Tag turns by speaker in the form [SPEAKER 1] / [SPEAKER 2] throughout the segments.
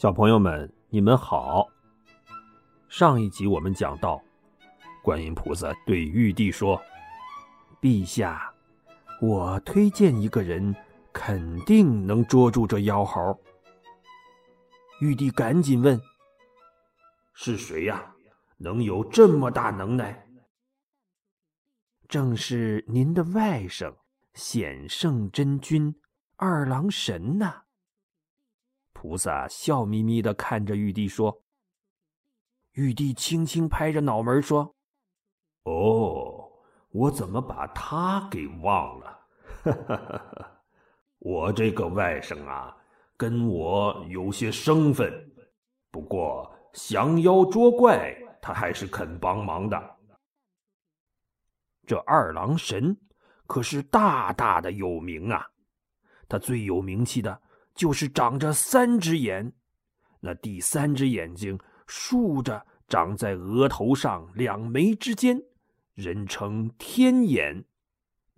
[SPEAKER 1] 小朋友们，你们好。上一集我们讲到，观音菩萨对玉帝说：“陛下，我推荐一个人，肯定能捉住这妖猴。”玉帝赶紧问：“是谁呀？能有这么大能耐？”正是您的外甥显圣真君二郎神呐。菩萨笑眯眯的看着玉帝说：“玉帝轻轻拍着脑门说：‘哦，我怎么把他给忘了？哈哈哈我这个外甥啊，跟我有些生分，不过降妖捉怪，他还是肯帮忙的。这二郎神可是大大的有名啊，他最有名气的。”就是长着三只眼，那第三只眼睛竖着长在额头上两眉之间，人称天眼。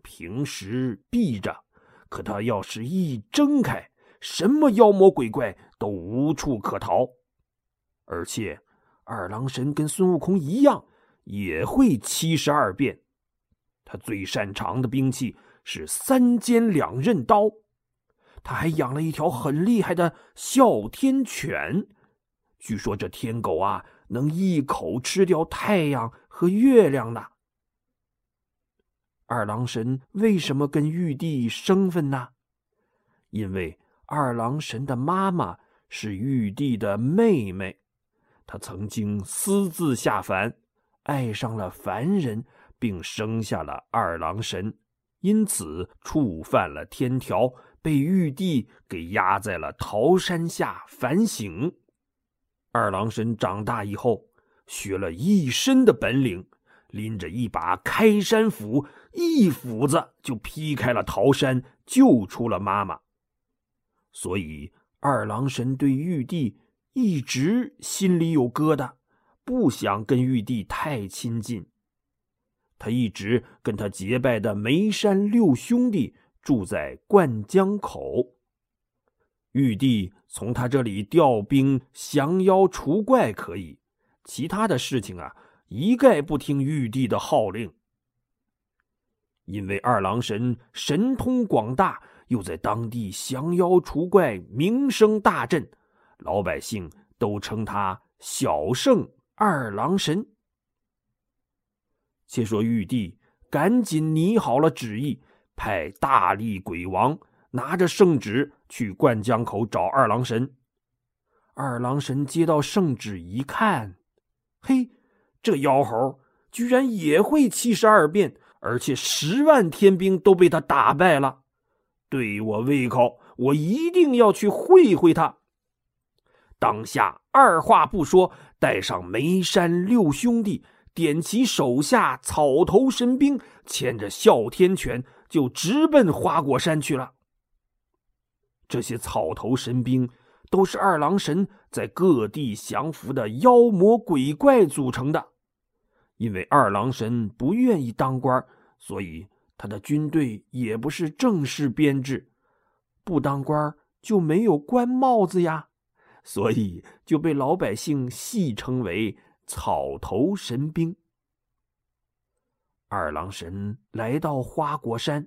[SPEAKER 1] 平时闭着，可他要是一睁开，什么妖魔鬼怪都无处可逃。而且，二郎神跟孙悟空一样，也会七十二变。他最擅长的兵器是三尖两刃刀。他还养了一条很厉害的哮天犬，据说这天狗啊能一口吃掉太阳和月亮呢。二郎神为什么跟玉帝生分呢？因为二郎神的妈妈是玉帝的妹妹，她曾经私自下凡，爱上了凡人，并生下了二郎神，因此触犯了天条。被玉帝给压在了桃山下反省。二郎神长大以后，学了一身的本领，拎着一把开山斧，一斧子就劈开了桃山，救出了妈妈。所以二郎神对玉帝一直心里有疙瘩，不想跟玉帝太亲近。他一直跟他结拜的眉山六兄弟。住在灌江口，玉帝从他这里调兵降妖除怪可以，其他的事情啊，一概不听玉帝的号令。因为二郎神神通广大，又在当地降妖除怪名声大振，老百姓都称他小圣二郎神。且说玉帝赶紧拟好了旨意。派大力鬼王拿着圣旨去灌江口找二郎神。二郎神接到圣旨一看，嘿，这妖猴居然也会七十二变，而且十万天兵都被他打败了，对我胃口，我一定要去会会他。当下二话不说，带上眉山六兄弟，点齐手下草头神兵，牵着哮天犬。就直奔花果山去了。这些草头神兵都是二郎神在各地降服的妖魔鬼怪组成的。因为二郎神不愿意当官，所以他的军队也不是正式编制，不当官就没有官帽子呀，所以就被老百姓戏称为草头神兵。二郎神来到花果山，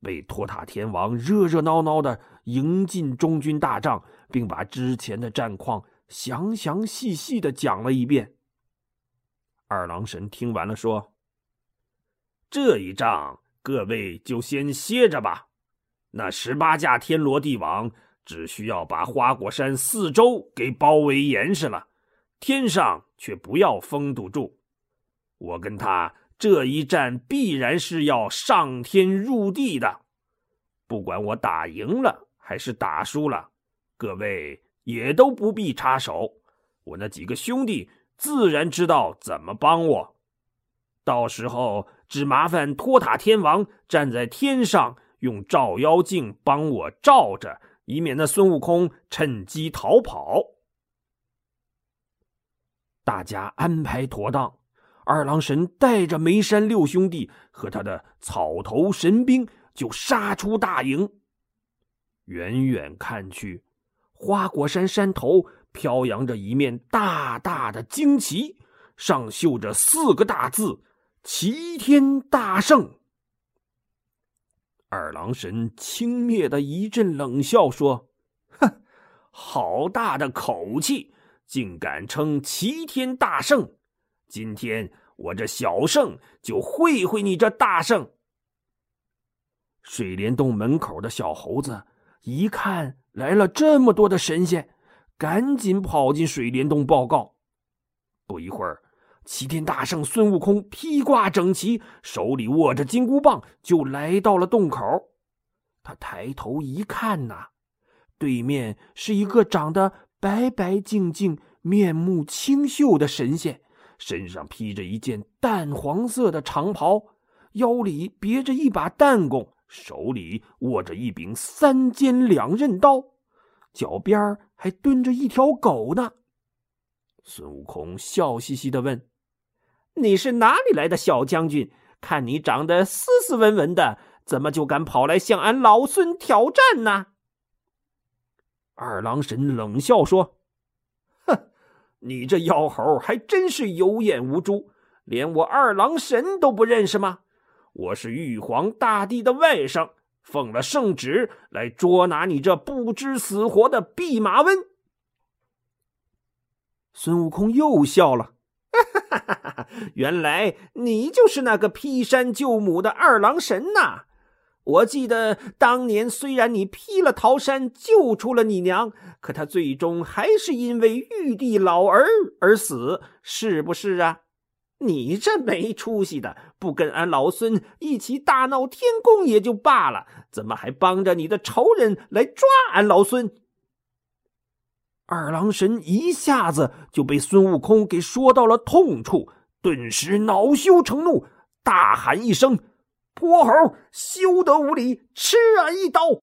[SPEAKER 1] 被托塔天王热热闹闹的迎进中军大帐，并把之前的战况详详细细的讲了一遍。二郎神听完了，说：“这一仗，各位就先歇着吧。那十八架天罗地网只需要把花果山四周给包围严实了，天上却不要封堵住。我跟他。”这一战必然是要上天入地的，不管我打赢了还是打输了，各位也都不必插手。我那几个兄弟自然知道怎么帮我。到时候只麻烦托塔天王站在天上，用照妖镜帮我照着，以免那孙悟空趁机逃跑。大家安排妥当。二郎神带着梅山六兄弟和他的草头神兵就杀出大营。远远看去，花果山山头飘扬着一面大大的旌旗，上绣着四个大字：“齐天大圣。”二郎神轻蔑的一阵冷笑说：“哼，好大的口气，竟敢称齐天大圣！今天我这小圣就会会你这大圣！”水帘洞门口的小猴子一看来了这么多的神仙，赶紧跑进水帘洞报告。不一会儿。齐天大圣孙悟空披挂整齐，手里握着金箍棒，就来到了洞口。他抬头一看呐，对面是一个长得白白净净、面目清秀的神仙，身上披着一件淡黄色的长袍，腰里别着一把弹弓，手里握着一柄三尖两刃刀，脚边还蹲着一条狗呢。孙悟空笑嘻嘻的问。你是哪里来的小将军？看你长得斯斯文文的，怎么就敢跑来向俺老孙挑战呢？二郎神冷笑说：“，你这妖猴还真是有眼无珠，连我二郎神都不认识吗？我是玉皇大帝的外甥，奉了圣旨来捉拿你这不知死活的弼马温。”孙悟空又笑了。哈哈哈！原来你就是那个劈山救母的二郎神呐！我记得当年虽然你劈了桃山救出了你娘，可他最终还是因为玉帝老儿而死，是不是啊？你这没出息的，不跟俺老孙一起大闹天宫也就罢了，怎么还帮着你的仇人来抓俺老孙？二郎神一下子就被孙悟空给说到了痛处，顿时恼羞成怒，大喊一声：“泼猴，休得无礼，吃俺一刀！”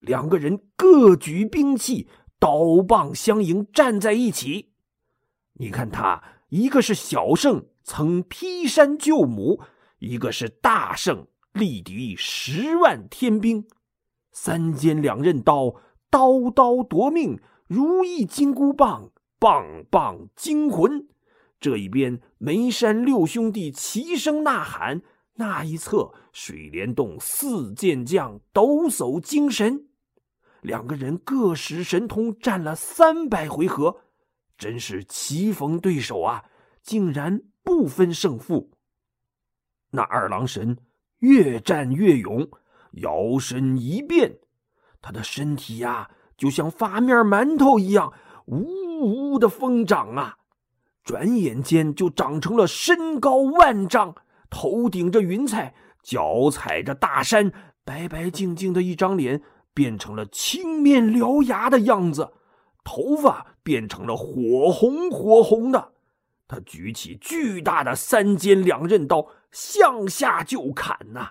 [SPEAKER 1] 两个人各举兵器，刀棒相迎，站在一起。你看他，一个是小圣，曾劈山救母；一个是大圣，力敌十万天兵，三尖两刃刀，刀刀夺命。如意金箍棒，棒棒惊魂。这一边，梅山六兄弟齐声呐喊；那一侧，水帘洞四剑将抖擞精神。两个人各使神通，战了三百回合，真是棋逢对手啊！竟然不分胜负。那二郎神越战越勇，摇身一变，他的身体呀。就像发面馒头一样，呜呜的疯长啊！转眼间就长成了身高万丈、头顶着云彩、脚踩着大山、白白净净的一张脸，变成了青面獠牙的样子，头发变成了火红火红的。他举起巨大的三尖两刃刀，向下就砍呐！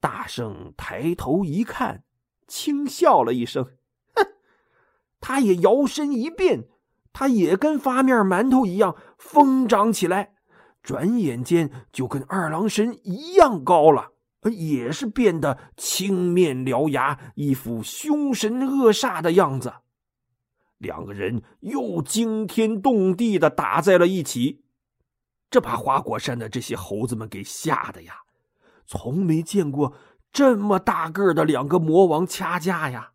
[SPEAKER 1] 大圣抬头一看。轻笑了一声，哼，他也摇身一变，他也跟发面馒头一样疯长起来，转眼间就跟二郎神一样高了，也是变得青面獠牙，一副凶神恶煞的样子。两个人又惊天动地的打在了一起，这把花果山的这些猴子们给吓得呀，从没见过。这么大个的两个魔王掐架呀！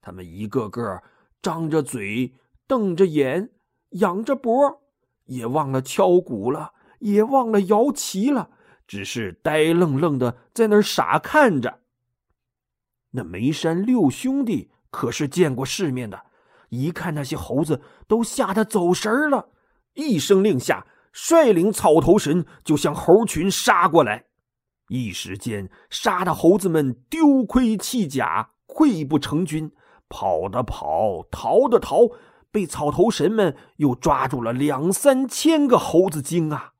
[SPEAKER 1] 他们一个个张着嘴，瞪着眼，仰着脖，也忘了敲鼓了，也忘了摇旗了，只是呆愣愣的在那儿傻看着。那眉山六兄弟可是见过世面的，一看那些猴子，都吓得走神了，一声令下，率领草头神就向猴群杀过来。一时间，杀的猴子们丢盔弃甲，溃不成军，跑的跑，逃的逃，被草头神们又抓住了两三千个猴子精啊！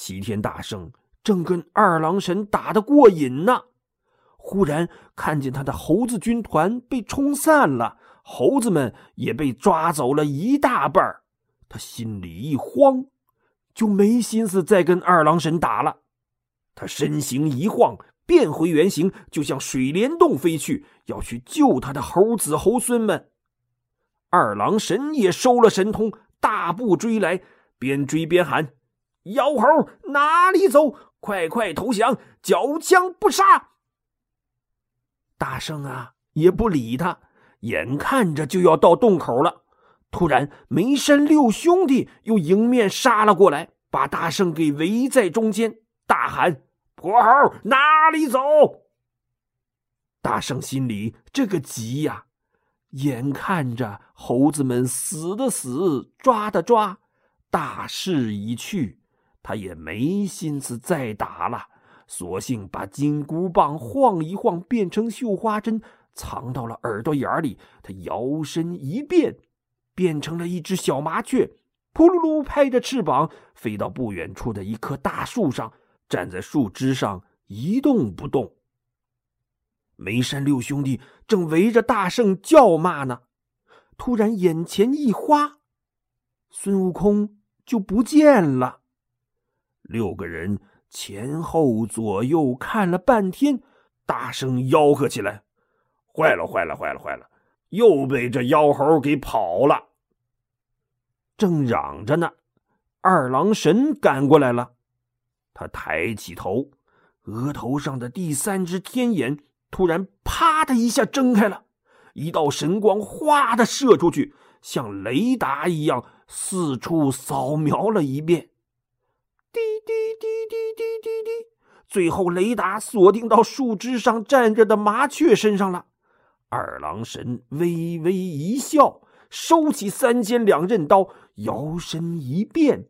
[SPEAKER 1] 齐天大圣正跟二郎神打得过瘾呢，忽然看见他的猴子军团被冲散了，猴子们也被抓走了一大半他心里一慌，就没心思再跟二郎神打了。他身形一晃，变回原形，就向水帘洞飞去，要去救他的猴子猴孙们。二郎神也收了神通，大步追来，边追边喊：“妖猴哪里走？快快投降，缴枪不杀！”大圣啊，也不理他，眼看着就要到洞口了。突然，梅山六兄弟又迎面杀了过来，把大圣给围在中间，大喊：“泼猴哪里走？”大圣心里这个急呀！眼看着猴子们死的死，抓的抓，大势已去，他也没心思再打了，索性把金箍棒晃一晃，变成绣花针，藏到了耳朵眼里。他摇身一变，变成了一只小麻雀，扑噜噜拍着翅膀，飞到不远处的一棵大树上，站在树枝上一动不动。梅山六兄弟正围着大圣叫骂呢，突然眼前一花，孙悟空就不见了。六个人前后左右看了半天，大声吆喝起来：“坏了，坏了，坏了，坏了！又被这妖猴给跑了！”正嚷着呢，二郎神赶过来了，他抬起头，额头上的第三只天眼。突然，啪的一下睁开了，一道神光哗的射出去，像雷达一样四处扫描了一遍。滴滴滴滴滴滴滴，最后雷达锁定到树枝上站着的麻雀身上了。二郎神微微一笑，收起三尖两刃刀，摇身一变，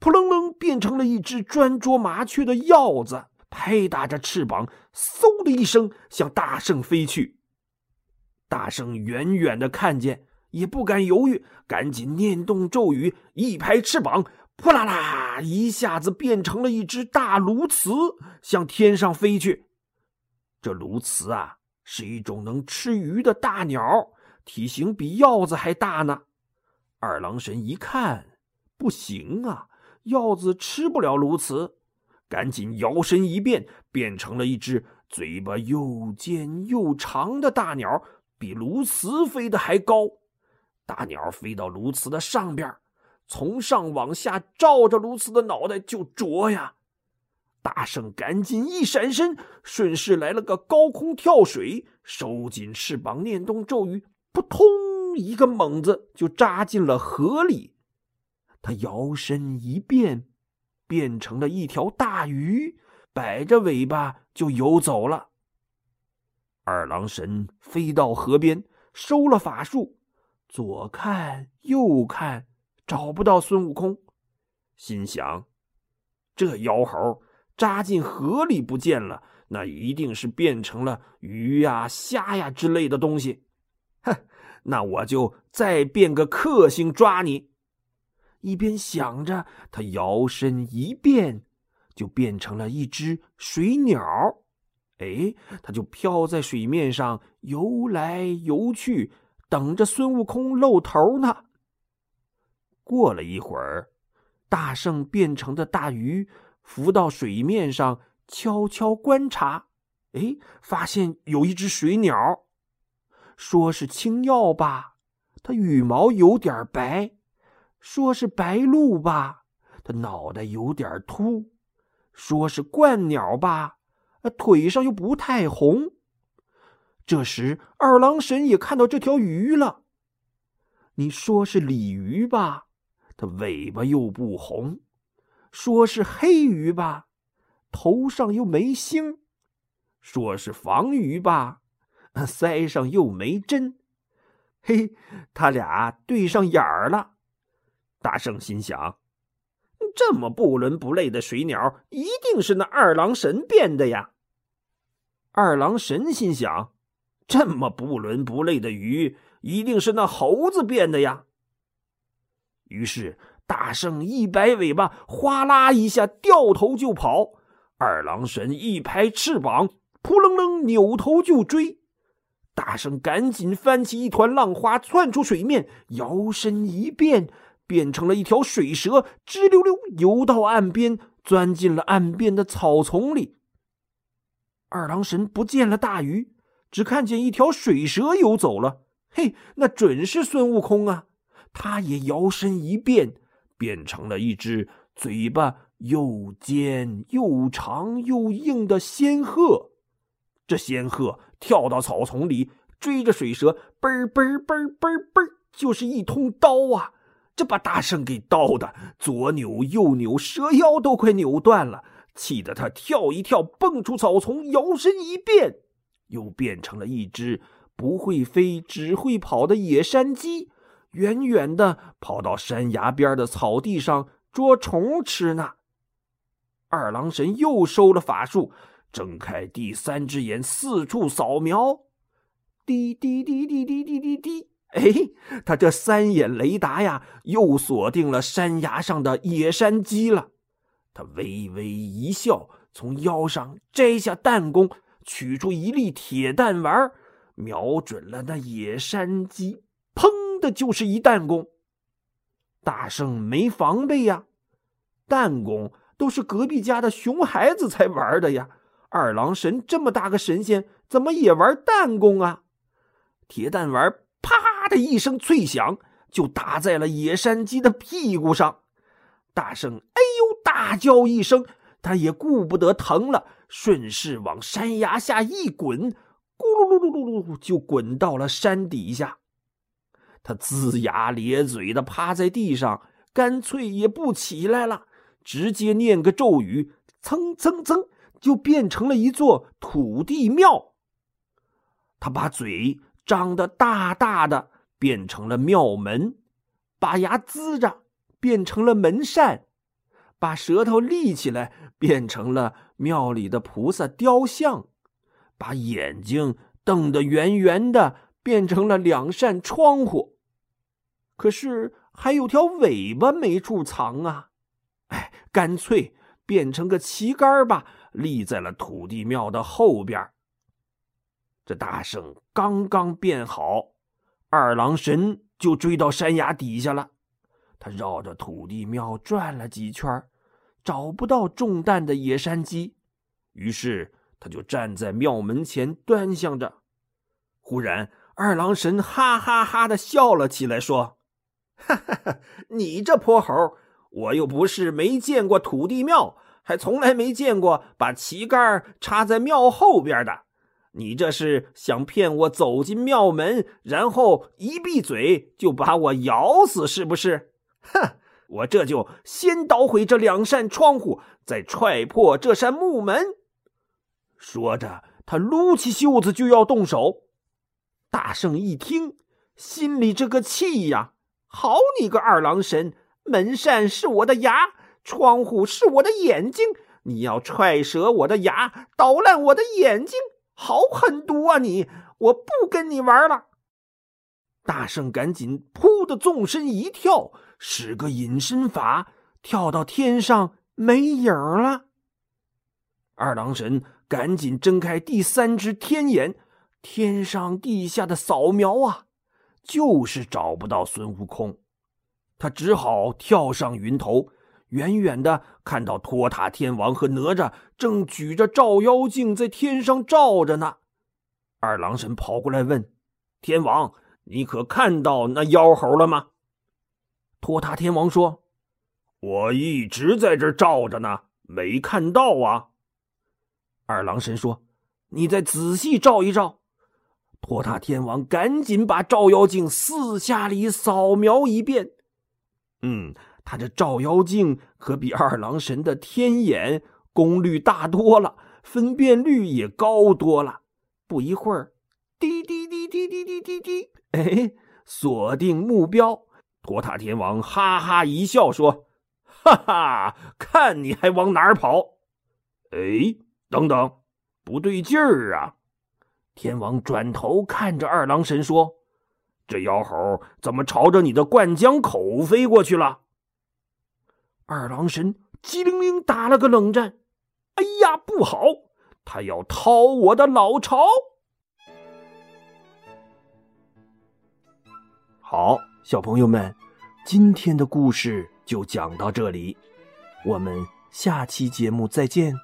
[SPEAKER 1] 扑棱棱变成了一只专捉麻雀的鹞子。拍打着翅膀，嗖的一声向大圣飞去。大圣远远的看见，也不敢犹豫，赶紧念动咒语，一拍翅膀，扑啦啦，一下子变成了一只大鸬鹚，向天上飞去。这鸬鹚啊，是一种能吃鱼的大鸟，体型比鹞子还大呢。二郎神一看，不行啊，鹞子吃不了鸬鹚。赶紧摇身一变，变成了一只嘴巴又尖又长的大鸟，比鸬鹚飞得还高。大鸟飞到鸬鹚的上边，从上往下照着鸬鹚的脑袋就啄呀。大圣赶紧一闪身，顺势来了个高空跳水，收紧翅膀，念动咒语，扑通一个猛子就扎进了河里。他摇身一变。变成了一条大鱼，摆着尾巴就游走了。二郎神飞到河边，收了法术，左看右看，找不到孙悟空，心想：这妖猴扎进河里不见了，那一定是变成了鱼呀、虾呀之类的东西。哼，那我就再变个克星抓你。一边想着，他摇身一变，就变成了一只水鸟。哎，他就飘在水面上游来游去，等着孙悟空露头呢。过了一会儿，大圣变成的大鱼浮到水面上，悄悄观察。哎，发现有一只水鸟，说是青鹞吧，它羽毛有点白。说是白鹭吧，它脑袋有点秃；说是鹳鸟吧，腿上又不太红。这时，二郎神也看到这条鱼了。你说是鲤鱼吧，它尾巴又不红；说是黑鱼吧，头上又没星；说是黄鱼吧，腮上又没针。嘿，他俩对上眼儿了。大圣心想：这么不伦不类的水鸟，一定是那二郎神变的呀。二郎神心想：这么不伦不类的鱼，一定是那猴子变的呀。于是大圣一摆尾巴，哗啦一下掉头就跑；二郎神一拍翅膀，扑棱棱扭头就追。大圣赶紧翻起一团浪花，窜出水面，摇身一变。变成了一条水蛇，吱溜溜游到岸边，钻进了岸边的草丛里。二郎神不见了大鱼，只看见一条水蛇游走了。嘿，那准是孙悟空啊！他也摇身一变，变成了一只嘴巴又尖又长又硬的仙鹤。这仙鹤跳到草丛里，追着水蛇，嘣嘣嘣嘣嘣，就是一通刀啊！这把大圣给刀的左扭右扭，蛇腰都快扭断了，气得他跳一跳，蹦出草丛，摇身一变，又变成了一只不会飞只会跑的野山鸡，远远的跑到山崖边的草地上捉虫吃呢。二郎神又收了法术，睁开第三只眼，四处扫描，滴滴滴滴滴滴滴滴。哎，他这三眼雷达呀，又锁定了山崖上的野山鸡了。他微微一笑，从腰上摘下弹弓，取出一粒铁弹丸，瞄准了那野山鸡，的就是一弹弓。大圣没防备呀，弹弓都是隔壁家的熊孩子才玩的呀。二郎神这么大个神仙，怎么也玩弹弓啊？铁弹丸。啪的一声脆响，就打在了野山鸡的屁股上。大圣哎呦大叫一声，他也顾不得疼了，顺势往山崖下一滚，咕噜噜噜噜噜，就滚到了山底下。他龇牙咧嘴的趴在地上，干脆也不起来了，直接念个咒语，蹭蹭蹭，就变成了一座土地庙。他把嘴。张得大大的，变成了庙门；把牙呲着，变成了门扇；把舌头立起来，变成了庙里的菩萨雕像；把眼睛瞪得圆圆的，变成了两扇窗户。可是还有条尾巴没处藏啊！哎，干脆变成个旗杆吧，立在了土地庙的后边。这大圣刚刚变好，二郎神就追到山崖底下了。他绕着土地庙转了几圈，找不到中弹的野山鸡，于是他就站在庙门前端详着。忽然，二郎神哈哈哈的笑了起来，说：“哈哈哈，你这泼猴，我又不是没见过土地庙，还从来没见过把旗杆插在庙后边的。”你这是想骗我走进庙门，然后一闭嘴就把我咬死，是不是？哼！我这就先捣毁这两扇窗户，再踹破这扇木门。说着，他撸起袖子就要动手。大圣一听，心里这个气呀！好你个二郎神，门扇是我的牙，窗户是我的眼睛，你要踹折我的牙，捣烂我的眼睛！好狠毒啊你！我不跟你玩了。大圣赶紧扑的纵身一跳，使个隐身法，跳到天上没影了。二郎神赶紧睁开第三只天眼，天上地下的扫描啊，就是找不到孙悟空。他只好跳上云头。远远的看到托塔天王和哪吒正举着照妖镜在天上照着呢。二郎神跑过来问：“天王，你可看到那妖猴了吗？”托塔天王说：“我一直在这照着呢，没看到啊。”二郎神说：“你再仔细照一照。”托塔天王赶紧把照妖镜四下里扫描一遍。嗯。他这照妖镜可比二郎神的天眼功率大多了，分辨率也高多了。不一会儿，滴滴滴滴滴滴滴滴，哎，锁定目标。托塔天王哈哈一笑说：“哈哈，看你还往哪儿跑？”哎，等等，不对劲儿啊！天王转头看着二郎神说：“这妖猴怎么朝着你的灌江口飞过去了？”二郎神机灵灵打了个冷战，哎呀，不好！他要掏我的老巢。好，小朋友们，今天的故事就讲到这里，我们下期节目再见。